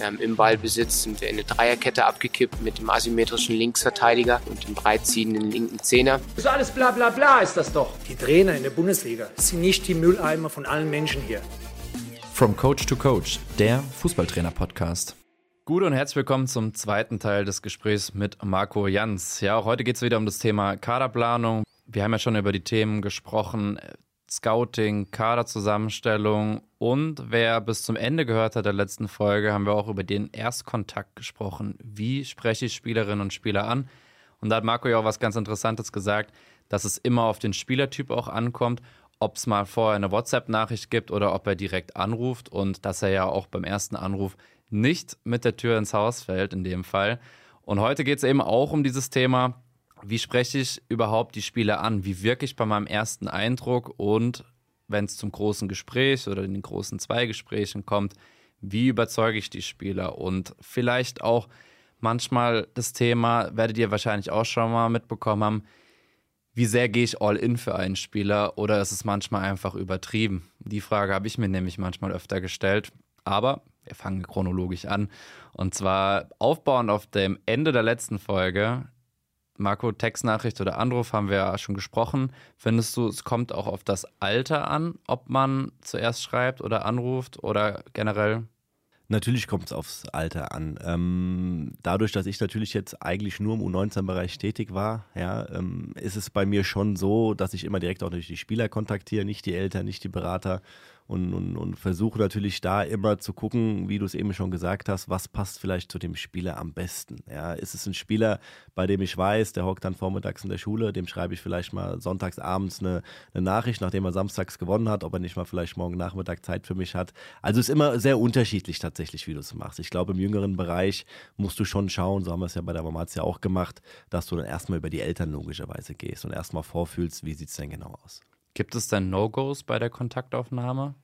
Ähm, Im Ballbesitz sind wir in eine Dreierkette abgekippt mit dem asymmetrischen Linksverteidiger und dem breitziehenden linken Zehner. So alles bla bla bla ist das doch. Die Trainer in der Bundesliga sind nicht die Mülleimer von allen Menschen hier. From Coach to Coach, der Fußballtrainer-Podcast. Gut und herzlich willkommen zum zweiten Teil des Gesprächs mit Marco Jans. Ja, auch heute geht es wieder um das Thema Kaderplanung. Wir haben ja schon über die Themen gesprochen, Scouting, Kaderzusammenstellung und wer bis zum Ende gehört hat der letzten Folge, haben wir auch über den Erstkontakt gesprochen. Wie spreche ich Spielerinnen und Spieler an? Und da hat Marco ja auch was ganz Interessantes gesagt, dass es immer auf den Spielertyp auch ankommt, ob es mal vorher eine WhatsApp-Nachricht gibt oder ob er direkt anruft und dass er ja auch beim ersten Anruf nicht mit der Tür ins Haus fällt in dem Fall. Und heute geht es eben auch um dieses Thema, wie spreche ich überhaupt die Spieler an? Wie wirke ich bei meinem ersten Eindruck? Und wenn es zum großen Gespräch oder in den großen Zweigesprächen kommt, wie überzeuge ich die Spieler? Und vielleicht auch manchmal das Thema, werdet ihr wahrscheinlich auch schon mal mitbekommen haben, wie sehr gehe ich all in für einen Spieler oder ist es manchmal einfach übertrieben? Die Frage habe ich mir nämlich manchmal öfter gestellt. Aber wir fangen chronologisch an. Und zwar aufbauend auf dem Ende der letzten Folge Marco, Textnachricht oder Anruf haben wir ja schon gesprochen. Findest du, es kommt auch auf das Alter an, ob man zuerst schreibt oder anruft oder generell? Natürlich kommt es aufs Alter an. Ähm, dadurch, dass ich natürlich jetzt eigentlich nur im U19-Bereich tätig war, ja, ähm, ist es bei mir schon so, dass ich immer direkt auch die Spieler kontaktiere, nicht die Eltern, nicht die Berater und, und, und versuche natürlich da immer zu gucken, wie du es eben schon gesagt hast, was passt vielleicht zu dem Spieler am besten. Ja, ist es ein Spieler, bei dem ich weiß, der hockt dann vormittags in der Schule, dem schreibe ich vielleicht mal sonntags abends eine, eine Nachricht, nachdem er samstags gewonnen hat, ob er nicht mal vielleicht morgen Nachmittag Zeit für mich hat. Also ist immer sehr unterschiedlich tatsächlich, wie du es machst. Ich glaube, im jüngeren Bereich musst du schon schauen, so haben wir es ja bei der Mamazia auch gemacht, dass du dann erstmal über die Eltern logischerweise gehst und erstmal vorfühlst, wie sieht es denn genau aus. Gibt es denn No-Gos bei der Kontaktaufnahme?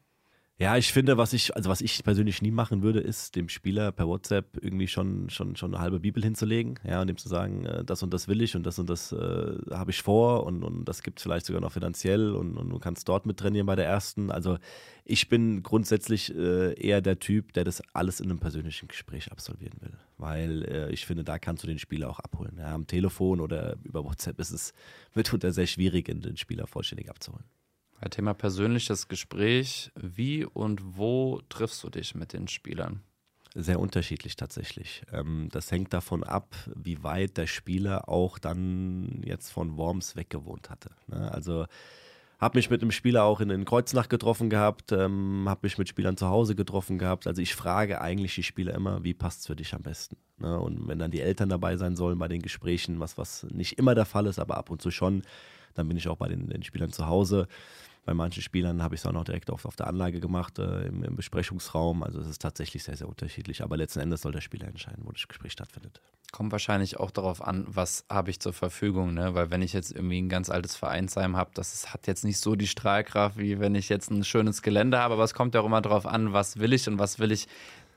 Ja, ich finde, was ich, also was ich persönlich nie machen würde, ist dem Spieler per WhatsApp irgendwie schon, schon, schon eine halbe Bibel hinzulegen, ja, und dem zu sagen, äh, das und das will ich und das und das äh, habe ich vor und, und das gibt es vielleicht sogar noch finanziell und, und du kannst dort mit trainieren bei der ersten. Also ich bin grundsätzlich äh, eher der Typ, der das alles in einem persönlichen Gespräch absolvieren will, weil äh, ich finde, da kannst du den Spieler auch abholen. Ja, am Telefon oder über WhatsApp ist es mitunter sehr schwierig, den Spieler vollständig abzuholen. Thema persönliches Gespräch. Wie und wo triffst du dich mit den Spielern? Sehr unterschiedlich tatsächlich. Ähm, das hängt davon ab, wie weit der Spieler auch dann jetzt von Worms weggewohnt hatte. Ne? Also habe mich mit einem Spieler auch in, in Kreuznach getroffen gehabt, ähm, habe mich mit Spielern zu Hause getroffen gehabt. Also ich frage eigentlich die Spieler immer, wie passt es für dich am besten? Ne? Und wenn dann die Eltern dabei sein sollen bei den Gesprächen, was, was nicht immer der Fall ist, aber ab und zu schon, dann bin ich auch bei den, den Spielern zu Hause. Bei manchen Spielern habe ich es auch noch direkt auf, auf der Anlage gemacht, äh, im, im, Besprechungsraum. Also es ist tatsächlich sehr, sehr unterschiedlich. Aber letzten Endes soll der Spieler entscheiden, wo das Gespräch stattfindet. Kommt wahrscheinlich auch darauf an, was habe ich zur Verfügung, ne? Weil wenn ich jetzt irgendwie ein ganz altes Vereinsheim habe, das ist, hat jetzt nicht so die Strahlkraft, wie wenn ich jetzt ein schönes Gelände habe. Aber es kommt ja auch immer darauf an, was will ich und was will ich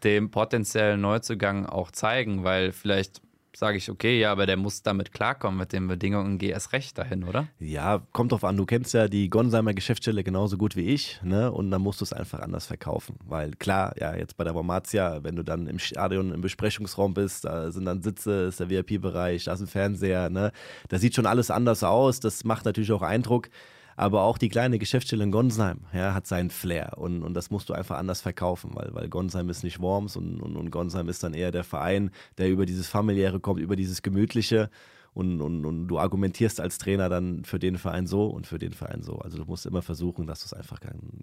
dem potenziellen Neuzugang auch zeigen, weil vielleicht sage ich, okay, ja, aber der muss damit klarkommen mit den Bedingungen, geh erst recht dahin, oder? Ja, kommt drauf an. Du kennst ja die Gonsheimer Geschäftsstelle genauso gut wie ich, ne? Und dann musst du es einfach anders verkaufen. Weil klar, ja, jetzt bei der Wormatia, wenn du dann im Stadion im Besprechungsraum bist, da sind dann Sitze, ist der VIP-Bereich, da ist ein Fernseher, ne? Da sieht schon alles anders aus. Das macht natürlich auch Eindruck. Aber auch die kleine Geschäftsstelle in Gonsheim ja, hat seinen Flair und, und das musst du einfach anders verkaufen, weil, weil Gonsheim ist nicht Worms und, und, und Gonsheim ist dann eher der Verein, der über dieses familiäre kommt, über dieses Gemütliche. Und, und, und, du argumentierst als Trainer dann für den Verein so und für den Verein so. Also du musst immer versuchen, dass du es einfach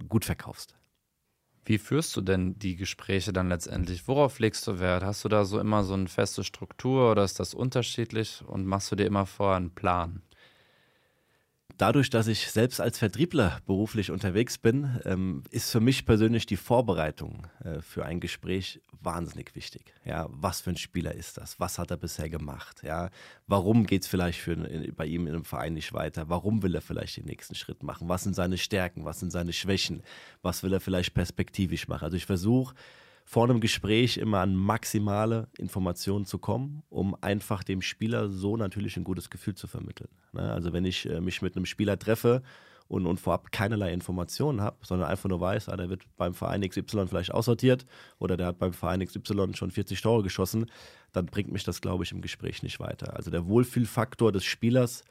gut verkaufst. Wie führst du denn die Gespräche dann letztendlich? Worauf legst du Wert? Hast du da so immer so eine feste Struktur oder ist das unterschiedlich und machst du dir immer vor einen Plan? Dadurch, dass ich selbst als Vertriebler beruflich unterwegs bin, ähm, ist für mich persönlich die Vorbereitung äh, für ein Gespräch wahnsinnig wichtig. Ja, was für ein Spieler ist das? Was hat er bisher gemacht? Ja, warum geht es vielleicht für, bei ihm in einem Verein nicht weiter? Warum will er vielleicht den nächsten Schritt machen? Was sind seine Stärken? Was sind seine Schwächen? Was will er vielleicht perspektivisch machen? Also ich versuche vor einem Gespräch immer an maximale Informationen zu kommen, um einfach dem Spieler so natürlich ein gutes Gefühl zu vermitteln. Ne? Also wenn ich äh, mich mit einem Spieler treffe und, und vorab keinerlei Informationen habe, sondern einfach nur weiß, ah, der wird beim Verein XY vielleicht aussortiert oder der hat beim Verein XY schon 40 Tore geschossen, dann bringt mich das, glaube ich, im Gespräch nicht weiter. Also der Wohlfühlfaktor des Spielers,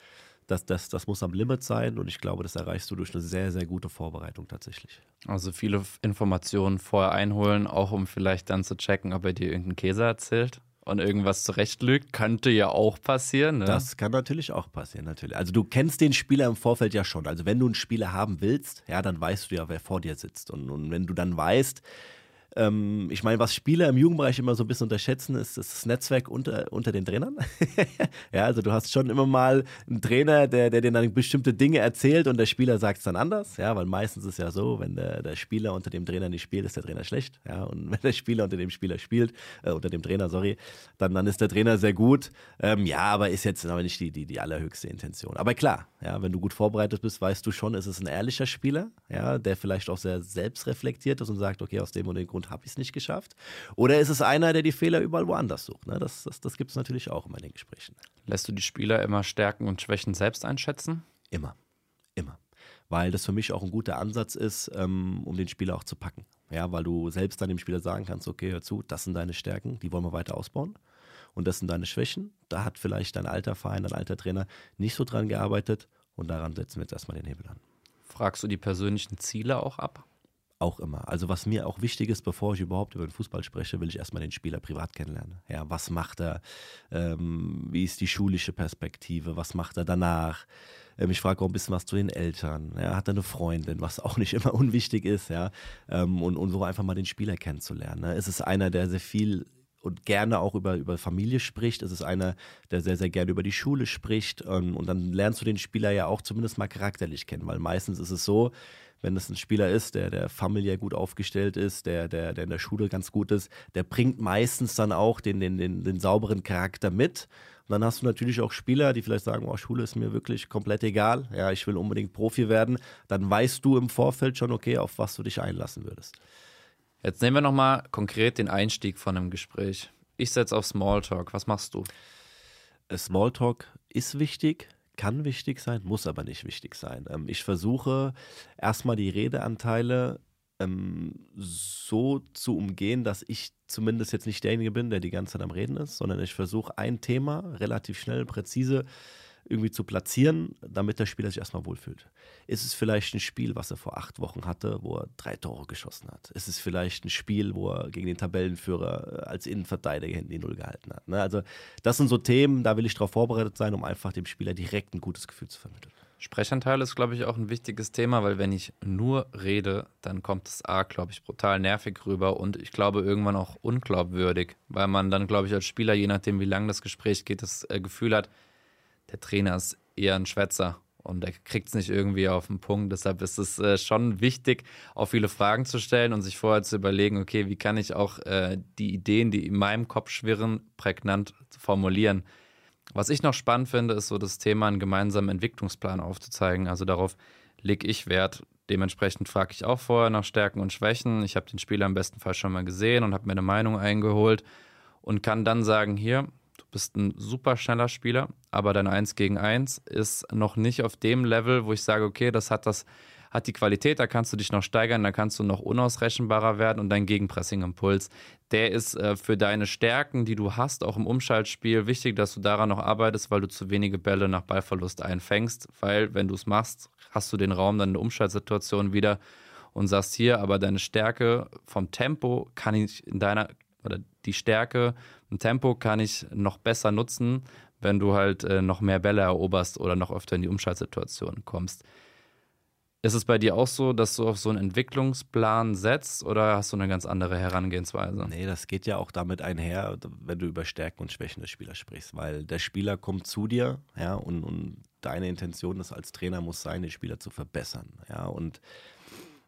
das, das, das muss am Limit sein und ich glaube, das erreichst du durch eine sehr, sehr gute Vorbereitung tatsächlich. Also viele Informationen vorher einholen, auch um vielleicht dann zu checken, ob er dir irgendeinen Käse erzählt und irgendwas zurechtlügt, könnte ja auch passieren. Ne? Das kann natürlich auch passieren, natürlich. Also du kennst den Spieler im Vorfeld ja schon. Also wenn du einen Spieler haben willst, ja, dann weißt du ja, wer vor dir sitzt. Und, und wenn du dann weißt, ähm, ich meine, was Spieler im Jugendbereich immer so ein bisschen unterschätzen, ist das Netzwerk unter, unter den Trainern. ja, also du hast schon immer mal einen Trainer, der, der dir dann bestimmte Dinge erzählt und der Spieler sagt es dann anders. Ja, weil meistens ist ja so, wenn der, der Spieler unter dem Trainer nicht spielt, ist der Trainer schlecht. Ja, und wenn der Spieler unter dem Spieler spielt, äh, unter dem Trainer, sorry, dann, dann ist der Trainer sehr gut. Ähm, ja, aber ist jetzt aber nicht die, die, die allerhöchste Intention. Aber klar, ja, wenn du gut vorbereitet bist, weißt du schon, ist es ein ehrlicher Spieler, ja, der vielleicht auch sehr selbstreflektiert ist und sagt, okay, aus dem und dem Grund und habe ich es nicht geschafft? Oder ist es einer, der die Fehler überall woanders sucht? Ne? Das, das, das gibt es natürlich auch immer in den Gesprächen. Lässt du die Spieler immer Stärken und Schwächen selbst einschätzen? Immer. Immer. Weil das für mich auch ein guter Ansatz ist, ähm, um den Spieler auch zu packen. Ja, weil du selbst dann dem Spieler sagen kannst, okay, hör zu, das sind deine Stärken, die wollen wir weiter ausbauen. Und das sind deine Schwächen. Da hat vielleicht dein alter Verein, dein alter Trainer nicht so dran gearbeitet. Und daran setzen wir jetzt erstmal den Hebel an. Fragst du die persönlichen Ziele auch ab? Auch immer. Also was mir auch wichtig ist, bevor ich überhaupt über den Fußball spreche, will ich erstmal den Spieler privat kennenlernen. Ja, was macht er? Ähm, wie ist die schulische Perspektive? Was macht er danach? Ähm, ich frage auch ein bisschen was zu den Eltern. Ja, hat er eine Freundin, was auch nicht immer unwichtig ist, ja. Ähm, und, und so einfach mal den Spieler kennenzulernen. Ne? Es ist einer, der sehr viel und gerne auch über, über Familie spricht. Es ist einer, der sehr, sehr gerne über die Schule spricht. Und, und dann lernst du den Spieler ja auch zumindest mal charakterlich kennen, weil meistens ist es so, wenn es ein Spieler ist, der, der familiär gut aufgestellt ist, der, der, der in der Schule ganz gut ist, der bringt meistens dann auch den, den, den, den sauberen Charakter mit. Und dann hast du natürlich auch Spieler, die vielleicht sagen, oh, Schule ist mir wirklich komplett egal, ja, ich will unbedingt Profi werden. Dann weißt du im Vorfeld schon, okay, auf was du dich einlassen würdest. Jetzt nehmen wir nochmal konkret den Einstieg von einem Gespräch. Ich setze auf Smalltalk. Was machst du? Smalltalk ist wichtig kann wichtig sein, muss aber nicht wichtig sein. Ähm, ich versuche erstmal die Redeanteile ähm, so zu umgehen, dass ich zumindest jetzt nicht derjenige bin, der die ganze Zeit am Reden ist, sondern ich versuche ein Thema relativ schnell, präzise irgendwie zu platzieren, damit der Spieler sich erstmal wohlfühlt. Ist es vielleicht ein Spiel, was er vor acht Wochen hatte, wo er drei Tore geschossen hat? Ist es vielleicht ein Spiel, wo er gegen den Tabellenführer äh, als Innenverteidiger hinten die Null gehalten hat? Ne? Also das sind so Themen, da will ich darauf vorbereitet sein, um einfach dem Spieler direkt ein gutes Gefühl zu vermitteln. Sprechanteil ist, glaube ich, auch ein wichtiges Thema, weil wenn ich nur rede, dann kommt es A, glaube ich, brutal nervig rüber und ich glaube irgendwann auch unglaubwürdig, weil man dann, glaube ich, als Spieler, je nachdem, wie lang das Gespräch geht, das äh, Gefühl hat, der Trainer ist eher ein Schwätzer und er kriegt es nicht irgendwie auf den Punkt. Deshalb ist es äh, schon wichtig, auch viele Fragen zu stellen und sich vorher zu überlegen, okay, wie kann ich auch äh, die Ideen, die in meinem Kopf schwirren, prägnant formulieren. Was ich noch spannend finde, ist so das Thema, einen gemeinsamen Entwicklungsplan aufzuzeigen. Also darauf lege ich Wert. Dementsprechend frage ich auch vorher nach Stärken und Schwächen. Ich habe den Spieler im besten Fall schon mal gesehen und habe mir eine Meinung eingeholt und kann dann sagen, hier, bist ein super schneller Spieler, aber dein 1 gegen 1 ist noch nicht auf dem Level, wo ich sage, okay, das hat das hat die Qualität, da kannst du dich noch steigern, da kannst du noch unausrechenbarer werden und dein Gegenpressing-Impuls, der ist äh, für deine Stärken, die du hast, auch im Umschaltspiel, wichtig, dass du daran noch arbeitest, weil du zu wenige Bälle nach Ballverlust einfängst, weil wenn du es machst, hast du den Raum dann in der Umschaltsituation wieder und sagst hier, aber deine Stärke vom Tempo kann ich in deiner oder die Stärke im Tempo kann ich noch besser nutzen, wenn du halt äh, noch mehr Bälle eroberst oder noch öfter in die Umschaltsituation kommst. Ist es bei dir auch so, dass du auf so einen Entwicklungsplan setzt oder hast du eine ganz andere Herangehensweise? Nee, das geht ja auch damit einher, wenn du über Stärken und Schwächen des Spielers sprichst, weil der Spieler kommt zu dir, ja, und, und deine Intention ist als Trainer muss sein, den Spieler zu verbessern, ja, und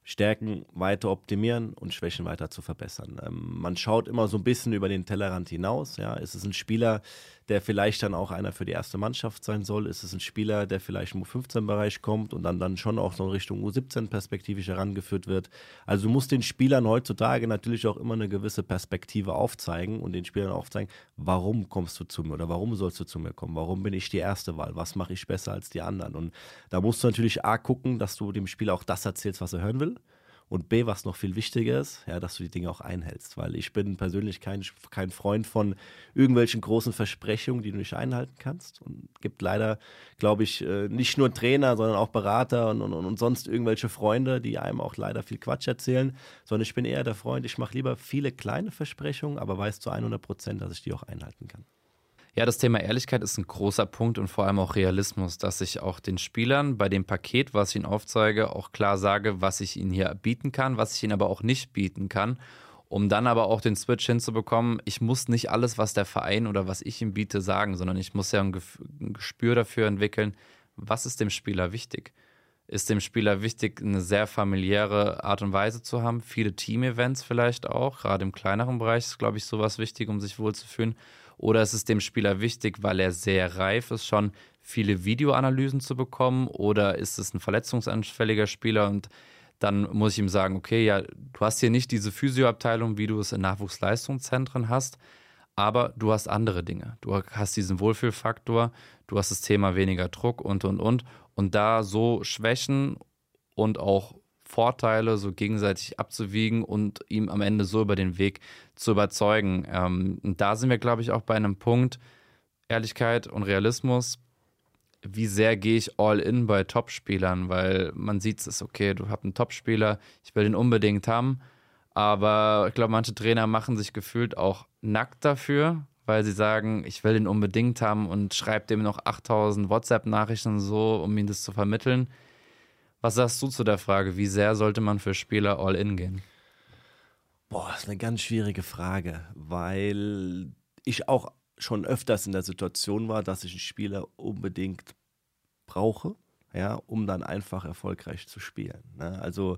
Stärken weiter optimieren und Schwächen weiter zu verbessern. Ähm, man schaut immer so ein bisschen über den Tellerrand hinaus. Ja, ist es ein Spieler, der vielleicht dann auch einer für die erste Mannschaft sein soll? Ist es ein Spieler, der vielleicht im U15-Bereich kommt und dann, dann schon auch so in Richtung U17 perspektivisch herangeführt wird? Also du musst den Spielern heutzutage natürlich auch immer eine gewisse Perspektive aufzeigen und den Spielern aufzeigen, warum kommst du zu mir oder warum sollst du zu mir kommen? Warum bin ich die erste Wahl? Was mache ich besser als die anderen? Und da musst du natürlich A gucken, dass du dem Spieler auch das erzählst, was er hören will. Und B, was noch viel wichtiger ist, ja, dass du die Dinge auch einhältst. Weil ich bin persönlich kein, kein Freund von irgendwelchen großen Versprechungen, die du nicht einhalten kannst. Und gibt leider, glaube ich, äh, nicht nur Trainer, sondern auch Berater und, und, und sonst irgendwelche Freunde, die einem auch leider viel Quatsch erzählen. Sondern ich bin eher der Freund, ich mache lieber viele kleine Versprechungen, aber weiß zu 100 Prozent, dass ich die auch einhalten kann. Ja, das Thema Ehrlichkeit ist ein großer Punkt und vor allem auch Realismus, dass ich auch den Spielern bei dem Paket, was ich ihnen aufzeige, auch klar sage, was ich ihnen hier bieten kann, was ich ihnen aber auch nicht bieten kann, um dann aber auch den Switch hinzubekommen. Ich muss nicht alles, was der Verein oder was ich ihm biete, sagen, sondern ich muss ja ein, Gespür dafür entwickeln, was ist dem Spieler wichtig. Ist dem Spieler wichtig, eine sehr familiäre Art und Weise zu haben, viele Team-Events vielleicht auch, gerade im kleineren Bereich ist, glaube ich, sowas wichtig, um sich wohlzufühlen oder ist es dem Spieler wichtig, weil er sehr reif ist, schon viele Videoanalysen zu bekommen? Oder ist es ein verletzungsanfälliger Spieler und dann muss ich ihm sagen, okay, ja, du hast hier nicht diese Physioabteilung, wie du es in Nachwuchsleistungszentren hast, aber du hast andere Dinge. Du hast diesen Wohlfühlfaktor, du hast das Thema weniger Druck und, und, und. Und da so Schwächen und auch Vorteile so gegenseitig abzuwiegen und ihm am Ende so über den Weg zu überzeugen. Ähm, und da sind wir, glaube ich, auch bei einem Punkt, Ehrlichkeit und Realismus. Wie sehr gehe ich all in bei Topspielern? Weil man sieht es, okay, du hast einen Topspieler, ich will den unbedingt haben. Aber ich glaube, manche Trainer machen sich gefühlt auch nackt dafür, weil sie sagen, ich will den unbedingt haben und schreibt dem noch 8000 WhatsApp-Nachrichten so, um ihm das zu vermitteln. Was sagst du zu der Frage, wie sehr sollte man für Spieler all in gehen? Boah, das ist eine ganz schwierige Frage, weil ich auch schon öfters in der Situation war, dass ich einen Spieler unbedingt brauche, ja, um dann einfach erfolgreich zu spielen. Ne? Also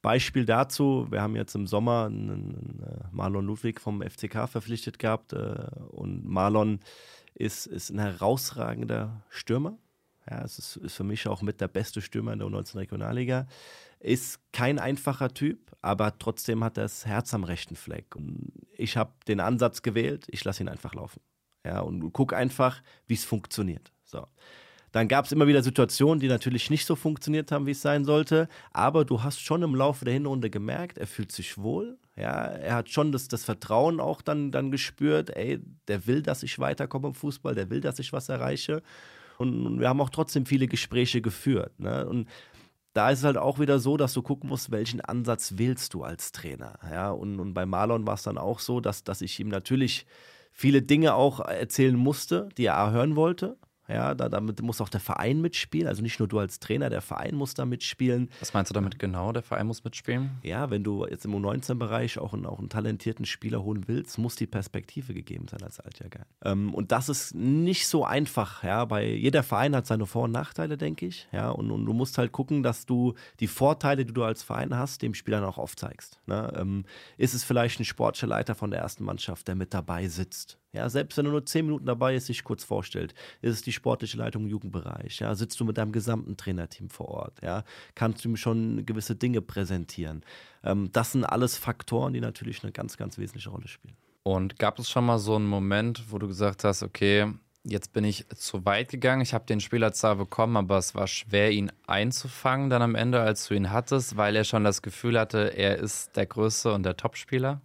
Beispiel dazu, wir haben jetzt im Sommer einen, einen äh, Marlon Ludwig vom FCK verpflichtet gehabt äh, und Marlon ist, ist ein herausragender Stürmer, ja, es ist, ist, für mich auch mit der beste Stürmer in der U19 Regionalliga. Ist kein einfacher Typ, aber trotzdem hat er das Herz am rechten Fleck. Und ich habe den Ansatz gewählt, ich lasse ihn einfach laufen. Ja, und guck einfach, wie es funktioniert. So. Dann gab es immer wieder Situationen, die natürlich nicht so funktioniert haben, wie es sein sollte. Aber du hast schon im Laufe der Hinrunde gemerkt, er fühlt sich wohl. Ja, er hat schon das, das Vertrauen auch dann, dann gespürt, ey, der will, dass ich weiterkomme im Fußball, der will, dass ich was erreiche. Und wir haben auch trotzdem viele Gespräche geführt. Ne? Und da ist es halt auch wieder so, dass du gucken musst, welchen Ansatz wählst du als Trainer. Ja? Und, und bei Marlon war es dann auch so, dass, dass ich ihm natürlich viele Dinge auch erzählen musste, die er hören wollte. Ja, da, damit muss auch der Verein mitspielen. Also nicht nur du als Trainer, der Verein muss da mitspielen. Was meinst du damit genau? Der Verein muss mitspielen? Ja, wenn du jetzt im U19-Bereich auch einen, auch einen talentierten Spieler holen willst, muss die Perspektive gegeben sein als Altjahrgang. Ähm, und das ist nicht so einfach. Ja, bei jeder Verein hat seine Vor- und Nachteile, denke ich. Ja, und, und, du musst halt gucken, dass du die Vorteile, die du als Verein hast, dem Spieler auch aufzeigst. Ne? Ähm, ist es vielleicht ein sportlicher Leiter von der ersten Mannschaft, der mit dabei sitzt? Ja, selbst wenn er nur zehn Minuten dabei ist, sich kurz vorstellt, ist es die sportliche Leitung im Jugendbereich. Ja, sitzt du mit deinem gesamten Trainerteam vor Ort. Ja, kannst du ihm schon gewisse Dinge präsentieren. Ähm, das sind alles Faktoren, die natürlich eine ganz, ganz wesentliche Rolle spielen. Und gab es schon mal so einen Moment, wo du gesagt hast, okay, jetzt bin ich zu weit gegangen, ich habe den Spieler zwar bekommen, aber es war schwer, ihn einzufangen dann am Ende, als du ihn hattest, weil er schon das Gefühl hatte, er ist der Größte und der Topspieler?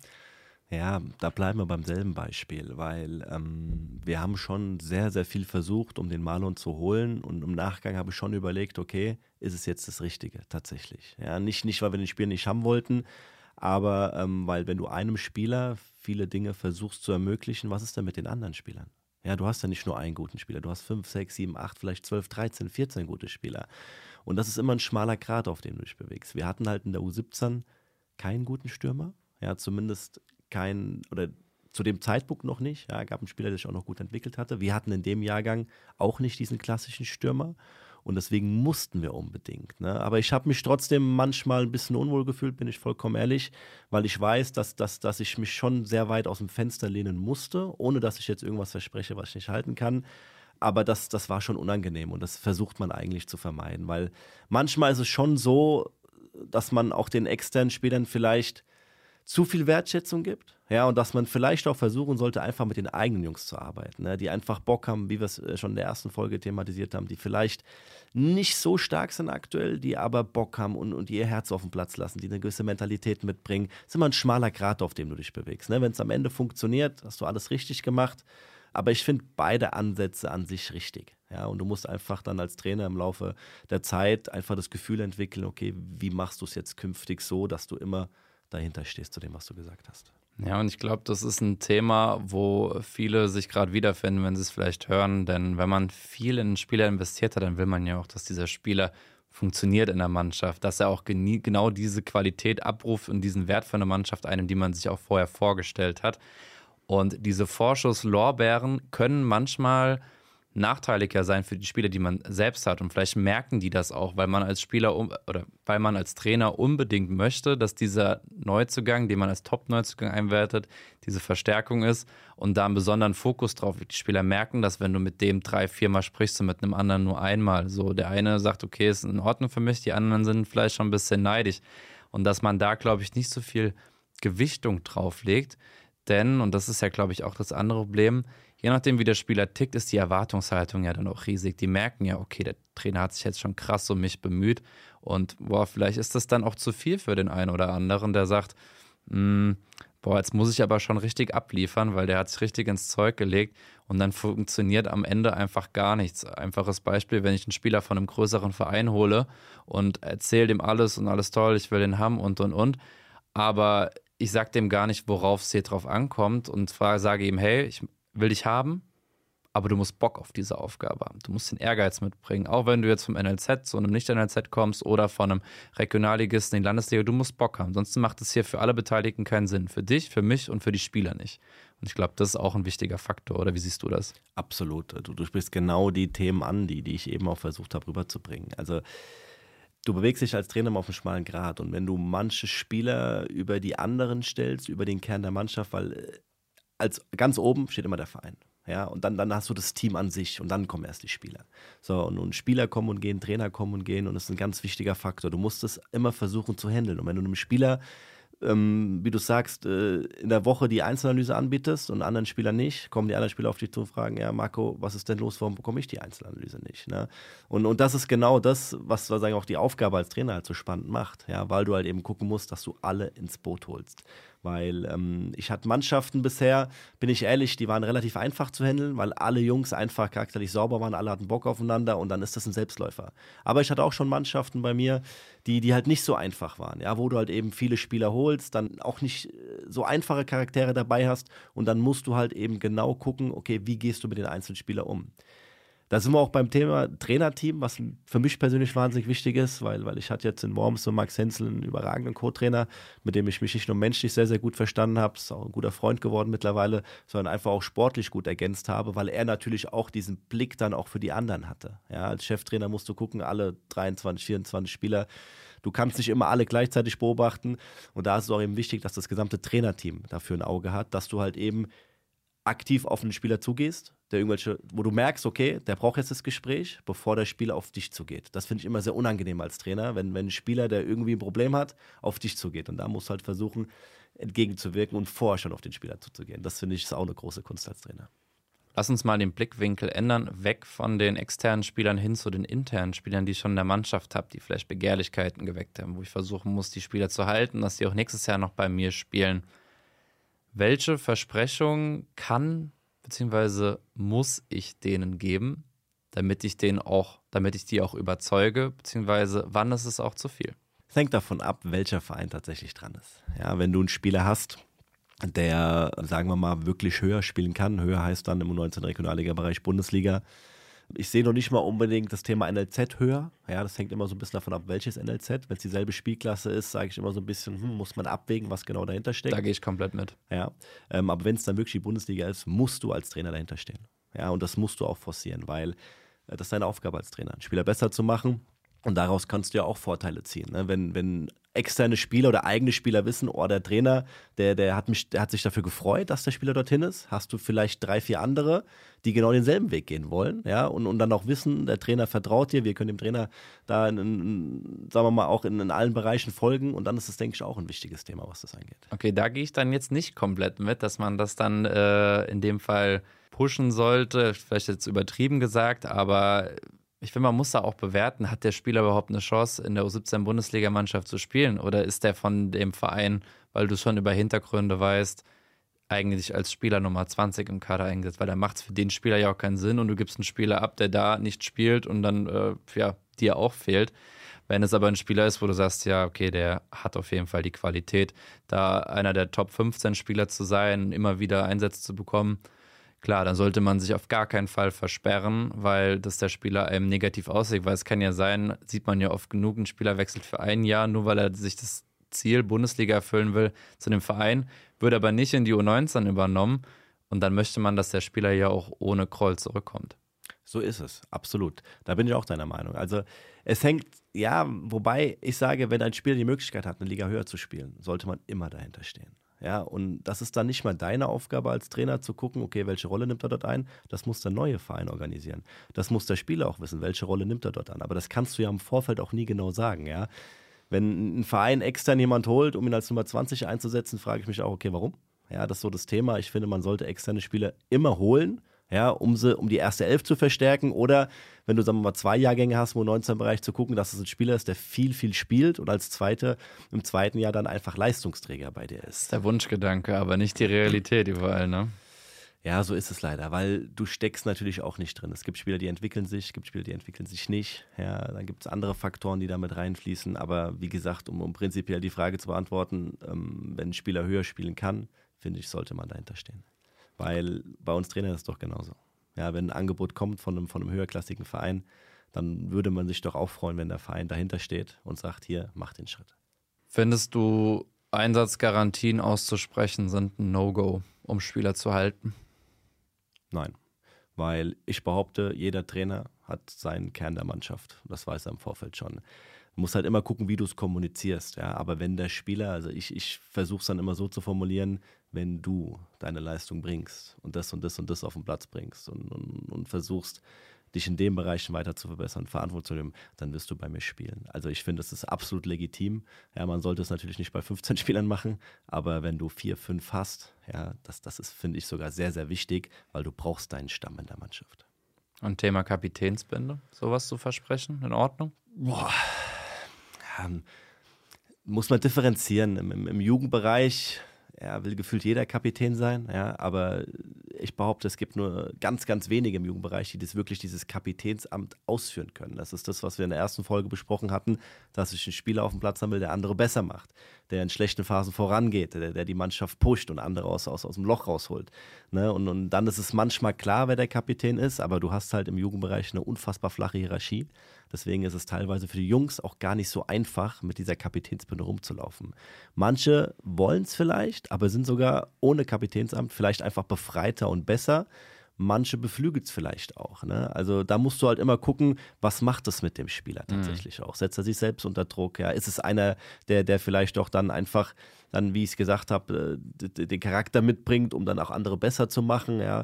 Ja, da bleiben wir beim selben Beispiel, weil ähm, wir haben schon sehr, sehr viel versucht, um den Marlon zu holen und im Nachgang habe ich schon überlegt, okay, ist es jetzt das Richtige tatsächlich? Ja, nicht, nicht weil wir den Spieler nicht haben wollten, aber ähm, weil wenn du einem Spieler viele Dinge versuchst zu ermöglichen, was ist denn mit den anderen Spielern? Ja, du hast ja nicht nur einen guten Spieler, du hast fünf, sechs, sieben, acht, vielleicht zwölf, dreizehn, vierzehn gute Spieler. Und das ist immer ein schmaler Grat, auf dem du dich bewegst. Wir hatten halt in der U17 keinen guten Stürmer, ja, zumindest kein, oder zu dem Zeitpunkt noch nicht. Ja, gab einen Spieler, der sich auch noch gut entwickelt hatte. Wir hatten in dem Jahrgang auch nicht diesen klassischen Stürmer. Und deswegen mussten wir unbedingt. Ne? Aber ich habe mich trotzdem manchmal ein bisschen unwohl gefühlt, bin ich vollkommen ehrlich, weil ich weiß, dass, dass, dass ich mich schon sehr weit aus dem Fenster lehnen musste, ohne dass ich jetzt irgendwas verspreche, was ich nicht halten kann. Aber das, das war schon unangenehm und das versucht man eigentlich zu vermeiden, weil manchmal ist es schon so, dass man auch den externen Spielern vielleicht zu viel Wertschätzung gibt. Ja, und dass man vielleicht auch versuchen sollte, einfach mit den eigenen Jungs zu arbeiten, ne? die einfach Bock haben, wie wir es äh, schon in der ersten Folge thematisiert haben, die vielleicht nicht so stark sind aktuell, die aber Bock haben und, und ihr Herz auf den Platz lassen, die eine gewisse Mentalität mitbringen. Das ist immer ein schmaler Grat, auf dem du dich bewegst. Ne? Wenn es am Ende funktioniert, hast du alles richtig gemacht. Aber ich finde beide Ansätze an sich richtig. Ja, und du musst einfach dann als Trainer im Laufe der Zeit einfach das Gefühl entwickeln, okay, wie machst du es jetzt künftig so, dass du immer dahinter stehst zu dem, was du gesagt hast. Ja, und ich glaube, das ist ein Thema, wo viele sich gerade wiederfinden, wenn sie es vielleicht hören. Denn wenn man viel in einen Spieler investiert hat, dann will man ja auch, dass dieser Spieler funktioniert in der Mannschaft, dass er auch genau diese Qualität abruft und diesen Wert für eine Mannschaft einen, die man sich auch vorher vorgestellt hat. Und diese Vorschusslorbeeren können manchmal nachteiliger sein für die Spieler, die man selbst hat. Und vielleicht merken die das auch, weil man als Spieler oder weil man als Trainer unbedingt möchte, dass dieser Neuzugang, den man als Top-Neuzugang einwertet, diese Verstärkung ist und da einen besonderen Fokus drauf. Die Spieler merken dass wenn du mit dem drei, viermal sprichst und mit einem anderen nur einmal. So, der eine sagt, okay, ist in Ordnung für mich, die anderen sind vielleicht schon ein bisschen neidisch. Und dass man da, glaube ich, nicht so viel Gewichtung drauf legt. Denn, und das ist ja, glaube ich, auch das andere Problem, je nachdem, wie der Spieler tickt, ist die Erwartungshaltung ja dann auch riesig. Die merken ja, okay, der Trainer hat sich jetzt schon krass um mich bemüht und boah, vielleicht ist das dann auch zu viel für den einen oder anderen, der sagt, hm, boah, jetzt muss ich aber schon richtig abliefern, weil der hat sich richtig ins Zeug gelegt und dann funktioniert am Ende einfach gar nichts. Einfaches Beispiel, wenn ich einen Spieler von einem größeren Verein hole und erzähle dem alles und alles toll, ich will den haben und und und, aber ich sage dem gar nicht, worauf es hier drauf ankommt und zwar sage ihm, hey, ich will dich haben, aber du musst Bock auf diese Aufgabe haben. Du musst den Ehrgeiz mitbringen. Auch wenn du jetzt vom NLZ zu einem Nicht-NLZ kommst oder von einem Regionalligisten in die Landesliga, du musst Bock haben. Sonst macht es hier für alle Beteiligten keinen Sinn. Für dich, für mich und für die Spieler nicht. Und ich glaube, das ist auch ein wichtiger Faktor, oder wie siehst du das? Absolut. Du, du sprichst genau die Themen an, die, die ich eben auch versucht habe rüberzubringen. Also du bewegst dich als Trainer immer auf einem schmalen Grat. Und wenn du manche Spieler über die anderen stellst, über den Kern der Mannschaft, weil äh, als ganz oben steht immer der Verein. Ja, und dann, dann hast du das Team an sich und dann kommen erst die Spieler. So, und, und Spieler kommen und gehen, Trainer kommen und gehen und das ist ein ganz wichtiger Faktor. Du musst es immer versuchen zu handeln. Und wenn du einem Spieler ähm, wie du sagst, äh, in der Woche die Einzelanalyse anbietest und anderen Spielern nicht, kommen die anderen Spieler auf dich zu und fragen, ja, Marco, was ist denn los, warum bekomme ich die Einzelanalyse nicht? Ne? Und, und das ist genau das, was sozusagen auch die Aufgabe als Trainer halt so spannend macht, ja, weil du halt eben gucken musst, dass du alle ins Boot holst. Weil ähm, ich hatte Mannschaften bisher, bin ich ehrlich, die waren relativ einfach zu handeln, weil alle Jungs einfach charakterlich sauber waren, alle hatten Bock aufeinander und dann ist das ein Selbstläufer. Aber ich hatte auch schon Mannschaften bei mir, die, die halt nicht so einfach waren, ja, wo du halt eben viele Spieler holst, dann auch nicht äh, so einfache Charaktere dabei hast und dann musst du halt eben genau gucken, okay, wie gehst du mit den Einzelspielern um. Da sind wir auch beim Thema Trainerteam, was für mich persönlich wahnsinnig wichtig ist, weil, weil ich hatte jetzt in Worms so Max Hensel einen überragenden Co-Trainer, mit dem ich mich nicht nur menschlich sehr, sehr gut verstanden habe, ist auch ein guter Freund geworden mittlerweile, sondern einfach auch sportlich gut ergänzt habe, weil er natürlich auch diesen Blick dann auch für die anderen hatte. Ja, als Cheftrainer musst du gucken, alle 23, 24 Spieler, du kannst nicht immer alle gleichzeitig beobachten und da ist es auch eben wichtig, dass das gesamte Trainerteam dafür ein Auge hat, dass du halt eben aktiv auf den Spieler zugehst, der irgendwelche, wo du merkst, okay, der braucht jetzt das Gespräch, bevor der Spieler auf dich zugeht. Das finde ich immer sehr unangenehm als Trainer, wenn, wenn ein Spieler, der irgendwie ein Problem hat, auf dich zugeht. Und da musst du halt versuchen, entgegenzuwirken und vorher schon auf den Spieler zuzugehen. Das finde ich ist auch eine große Kunst als Trainer. Lass uns mal den Blickwinkel ändern, weg von den externen Spielern hin zu den internen Spielern, die ich schon in der Mannschaft habe, die vielleicht Begehrlichkeiten geweckt haben, wo ich versuchen muss, die Spieler zu halten, dass sie auch nächstes Jahr noch bei mir spielen. Welche Versprechungen kann bzw. muss ich denen geben, damit ich den auch, damit ich die auch überzeuge, beziehungsweise wann ist es auch zu viel? Es hängt davon ab, welcher Verein tatsächlich dran ist. Ja, wenn du einen Spieler hast, der, sagen wir mal, wirklich höher spielen kann, höher heißt dann im 19 Regionalliga-Bereich Bundesliga, ich sehe noch nicht mal unbedingt das Thema NLZ höher. Ja, das hängt immer so ein bisschen davon ab, welches NLZ. Wenn es dieselbe Spielklasse ist, sage ich immer so ein bisschen, hm, muss man abwägen, was genau dahinter steckt. Da gehe ich komplett mit. Ja, ähm, aber wenn es dann wirklich die Bundesliga ist, musst du als Trainer dahinter stehen. Ja, und das musst du auch forcieren, weil Das ist deine Aufgabe als Trainer, einen Spieler besser zu machen. Und daraus kannst du ja auch Vorteile ziehen. Ne? Wenn, wenn externe Spieler oder eigene Spieler wissen, oh, der Trainer, der, der, hat mich, der hat sich dafür gefreut, dass der Spieler dorthin ist, hast du vielleicht drei, vier andere, die genau denselben Weg gehen wollen, ja, und, und dann auch wissen, der Trainer vertraut dir, wir können dem Trainer da, in, in, sagen wir mal, auch in, in allen Bereichen folgen und dann ist es, denke ich, auch ein wichtiges Thema, was das angeht. Okay, da gehe ich dann jetzt nicht komplett mit, dass man das dann äh, in dem Fall pushen sollte, vielleicht jetzt übertrieben gesagt, aber ich finde, man muss da auch bewerten, hat der Spieler überhaupt eine Chance, in der U17-Bundesligamannschaft zu spielen? Oder ist der von dem Verein, weil du schon über Hintergründe weißt, eigentlich als Spieler Nummer 20 im Kader eingesetzt? Weil da macht es für den Spieler ja auch keinen Sinn und du gibst einen Spieler ab, der da nicht spielt und dann, äh, ja, dir auch fehlt. Wenn es aber ein Spieler ist, wo du sagst, ja, okay, der hat auf jeden Fall die Qualität, da einer der Top 15 Spieler zu sein, immer wieder Einsätze zu bekommen, Klar, dann sollte man sich auf gar keinen Fall versperren, weil das der Spieler einem negativ aussieht. Weil es kann ja sein, sieht man ja oft genug, ein Spieler wechselt für ein Jahr, nur weil er sich das Ziel Bundesliga erfüllen will zu dem Verein, wird aber nicht in die U19 übernommen. Und dann möchte man, dass der Spieler ja auch ohne Kroll zurückkommt. So ist es, absolut. Da bin ich auch deiner Meinung. Also es hängt, ja, wobei ich sage, wenn ein Spieler die Möglichkeit hat, eine Liga höher zu spielen, sollte man immer dahinter stehen. Ja, und das ist dann nicht mal deine Aufgabe als Trainer zu gucken, okay, welche Rolle nimmt er dort ein? Das muss der neue Verein organisieren. Das muss der Spieler auch wissen, welche Rolle nimmt er dort an. Aber das kannst du ja im Vorfeld auch nie genau sagen, ja. Wenn ein Verein extern jemand holt, um ihn als Nummer 20 einzusetzen, frage ich mich auch, okay, warum? Ja, das ist so das Thema. Ich finde, man sollte externe Spieler immer holen, ja, um, sie, um die erste Elf zu verstärken. Oder wenn du, sagen wir mal, zwei Jahrgänge hast, wo 19-Bereich zu gucken, dass es ein Spieler ist, der viel, viel spielt und als Zweite im zweiten Jahr dann einfach Leistungsträger bei dir ist. Der Wunschgedanke, aber nicht die Realität überall, ne? Ja, so ist es leider, weil du steckst natürlich auch nicht drin. Es gibt Spieler, die entwickeln sich, es gibt Spieler, die entwickeln sich nicht. Ja, dann gibt es andere Faktoren, die da mit reinfließen. Aber wie gesagt, um, um prinzipiell die Frage zu beantworten, ähm, wenn ein Spieler höher spielen kann, finde ich, sollte man dahinter stehen. Weil bei uns Trainer ist es doch genauso. Ja, wenn ein Angebot kommt von einem, von einem höherklassigen Verein, dann würde man sich doch auch freuen, wenn der Verein dahinter steht und sagt, hier, mach den Schritt. Findest du, Einsatzgarantien auszusprechen sind ein No-Go, um Spieler zu halten? Nein, weil ich behaupte, jeder Trainer hat seinen Kern der Mannschaft. Das weiß er im Vorfeld schon. Du musst halt immer gucken, wie du es kommunizierst. Ja? Aber wenn der Spieler, also ich, ich versuche es dann immer so zu formulieren, wenn du deine Leistung bringst und das und das und das auf den Platz bringst und, und, und versuchst, dich in den Bereichen weiter zu verbessern, Verantwortung zu nehmen, dann wirst du bei mir spielen. Also ich finde, das ist absolut legitim. Ja, man sollte es natürlich nicht bei 15 Spielern machen, aber wenn du vier, fünf hast, ja, das, das ist, finde ich, sogar sehr, sehr wichtig, weil du brauchst deinen Stamm in der Mannschaft. Und Thema Kapitänsbinde, sowas zu versprechen, in Ordnung? Boah. Ja, muss man differenzieren. Im, im, im Jugendbereich ja, will gefühlt jeder Kapitän sein, ja, aber ich behaupte, es gibt nur ganz, ganz wenige im Jugendbereich, die das wirklich dieses Kapitänsamt ausführen können. Das ist das, was wir in der ersten Folge besprochen hatten, dass ich einen Spieler auf dem Platz haben will, der andere besser macht, der in schlechten Phasen vorangeht, der, der die Mannschaft pusht und andere aus, aus, aus dem Loch rausholt. Ne? Und, und dann ist es manchmal klar, wer der Kapitän ist, aber du hast halt im Jugendbereich eine unfassbar flache Hierarchie. Deswegen ist es teilweise für die Jungs auch gar nicht so einfach, mit dieser Kapitänsbinde rumzulaufen. Manche wollen es vielleicht, aber sind sogar ohne Kapitänsamt vielleicht einfach befreiter und besser. Manche beflügelt es vielleicht auch. Ne? Also da musst du halt immer gucken, was macht es mit dem Spieler mhm. tatsächlich mhm. auch. Setzt er sich selbst unter Druck? Ja? Ist es einer, der, der vielleicht auch dann einfach, dann, wie ich es gesagt habe, äh, den Charakter mitbringt, um dann auch andere besser zu machen? Ja?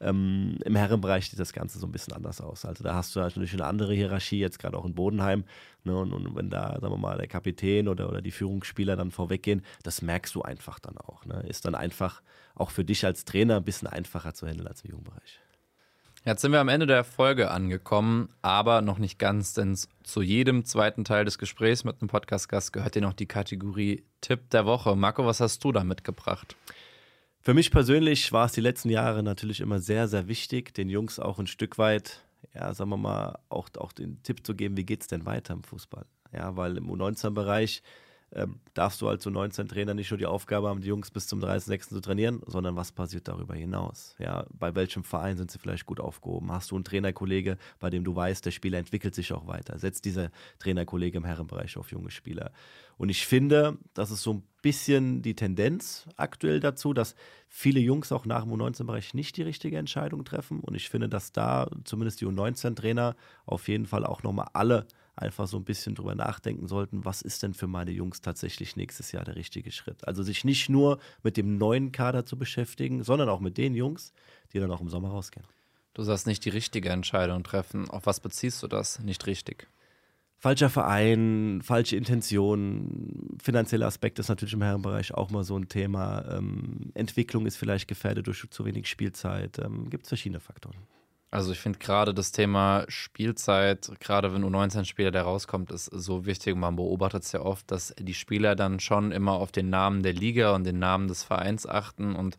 Ähm, Im Herrenbereich sieht das Ganze so ein bisschen anders aus. Also da hast du natürlich eine andere Hierarchie, jetzt gerade auch in Bodenheim. Ne? Und, und, wenn da, sagen wir mal, der Kapitän oder, oder die Führungsspieler dann vorweggehen, das merkst du einfach dann auch. Ne? Ist dann einfach auch für dich als Trainer ein bisschen einfacher zu handeln als im Jugendbereich. Jetzt sind wir am Ende der Folge angekommen, aber noch nicht ganz, denn zu jedem zweiten Teil des Gesprächs mit einem Podcast-Gast gehört dir noch die Kategorie Tipp der Woche. Marco, was hast du da mitgebracht? Für mich persönlich war es die letzten Jahre natürlich immer sehr, sehr wichtig, den Jungs auch ein Stück weit, ja, sagen wir mal, auch, auch den Tipp zu geben, wie geht es denn weiter im Fußball? Ja, weil im U19-Bereich ähm, darfst du als so 19 Trainer nicht nur die Aufgabe haben, die Jungs bis zum 30.06. zu trainieren, sondern was passiert darüber hinaus? Ja, bei welchem Verein sind sie vielleicht gut aufgehoben? Hast du einen Trainerkollege, bei dem du weißt, der Spieler entwickelt sich auch weiter? Setzt dieser Trainerkollege im Herrenbereich auf junge Spieler? Und ich finde, das ist so ein bisschen die Tendenz aktuell dazu, dass viele Jungs auch nach dem U19-Bereich nicht die richtige Entscheidung treffen. Und ich finde, dass da zumindest die U19-Trainer auf jeden Fall auch nochmal alle einfach so ein bisschen drüber nachdenken sollten, was ist denn für meine Jungs tatsächlich nächstes Jahr der richtige Schritt. Also sich nicht nur mit dem neuen Kader zu beschäftigen, sondern auch mit den Jungs, die dann auch im Sommer rausgehen. Du sagst nicht die richtige Entscheidung treffen. Auf was beziehst du das? Nicht richtig. Falscher Verein, falsche Intention, finanzieller Aspekt ist natürlich im Herrenbereich auch mal so ein Thema. Ähm, Entwicklung ist vielleicht gefährdet durch zu wenig Spielzeit. Ähm, Gibt es verschiedene Faktoren. Also ich finde gerade das Thema Spielzeit, gerade wenn U19-Spieler der rauskommt, ist so wichtig. Man beobachtet es ja oft, dass die Spieler dann schon immer auf den Namen der Liga und den Namen des Vereins achten und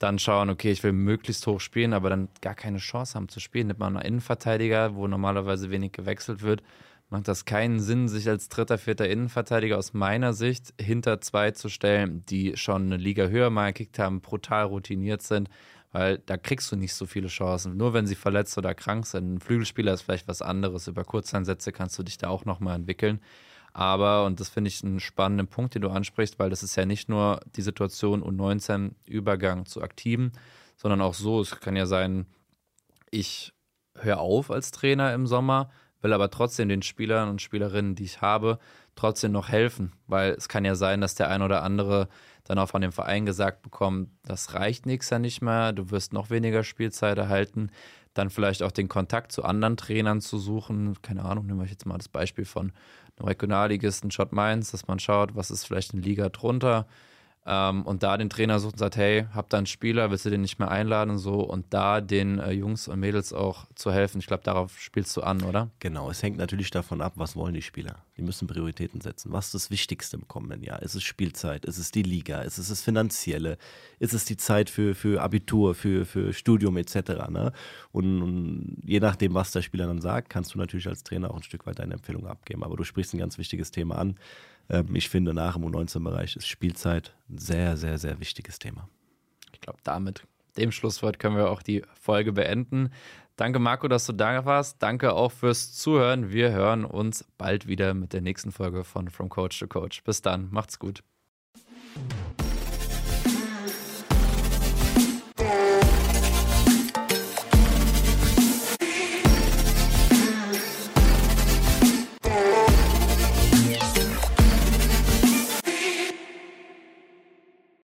dann schauen, okay, ich will möglichst hoch spielen, aber dann gar keine Chance haben zu spielen. Nimmt man einen Innenverteidiger, wo normalerweise wenig gewechselt wird, macht das keinen Sinn, sich als dritter, vierter Innenverteidiger aus meiner Sicht hinter zwei zu stellen, die schon eine Liga höher mal gekickt haben, brutal routiniert sind weil da kriegst du nicht so viele Chancen. Nur wenn sie verletzt oder krank sind. Ein Flügelspieler ist vielleicht was anderes. Über Kurzeinsätze kannst du dich da auch nochmal entwickeln. Aber, und das finde ich einen spannenden Punkt, den du ansprichst, weil das ist ja nicht nur die Situation U19 Übergang zu Aktiven, sondern auch so, es kann ja sein, ich höre auf als Trainer im Sommer, will aber trotzdem den Spielern und Spielerinnen, die ich habe, trotzdem noch helfen, weil es kann ja sein, dass der ein oder andere dann auch von dem Verein gesagt bekommt, das reicht nächstes Jahr nicht mehr, du wirst noch weniger Spielzeit erhalten, dann vielleicht auch den Kontakt zu anderen Trainern zu suchen. Keine Ahnung, nehmen wir jetzt mal das Beispiel von einem Regionalligisten Schott Mainz, dass man schaut, was ist vielleicht eine Liga drunter ähm, und da den Trainer sucht und sagt, hey, hab da einen Spieler, willst du den nicht mehr einladen und so und da den äh, Jungs und Mädels auch zu helfen. Ich glaube, darauf spielst du an, oder? Genau, es hängt natürlich davon ab, was wollen die Spieler. Die müssen Prioritäten setzen. Was ist das Wichtigste im kommenden Jahr? Ist es Spielzeit? Ist es die Liga? Ist es das Finanzielle? Ist es die Zeit für, für Abitur, für, für Studium etc.? Ne? Und, und je nachdem, was der Spieler dann sagt, kannst du natürlich als Trainer auch ein Stück weit deine Empfehlung abgeben. Aber du sprichst ein ganz wichtiges Thema an ähm, ich finde, nach dem U19-Bereich ist Spielzeit ein sehr, sehr, sehr wichtiges Thema. Ich glaube, damit, dem Schlusswort, können wir auch die Folge beenden. Danke, Marco, dass du da warst. Danke auch fürs Zuhören. Wir hören uns bald wieder mit der nächsten Folge von From Coach to Coach. Bis dann, macht's gut.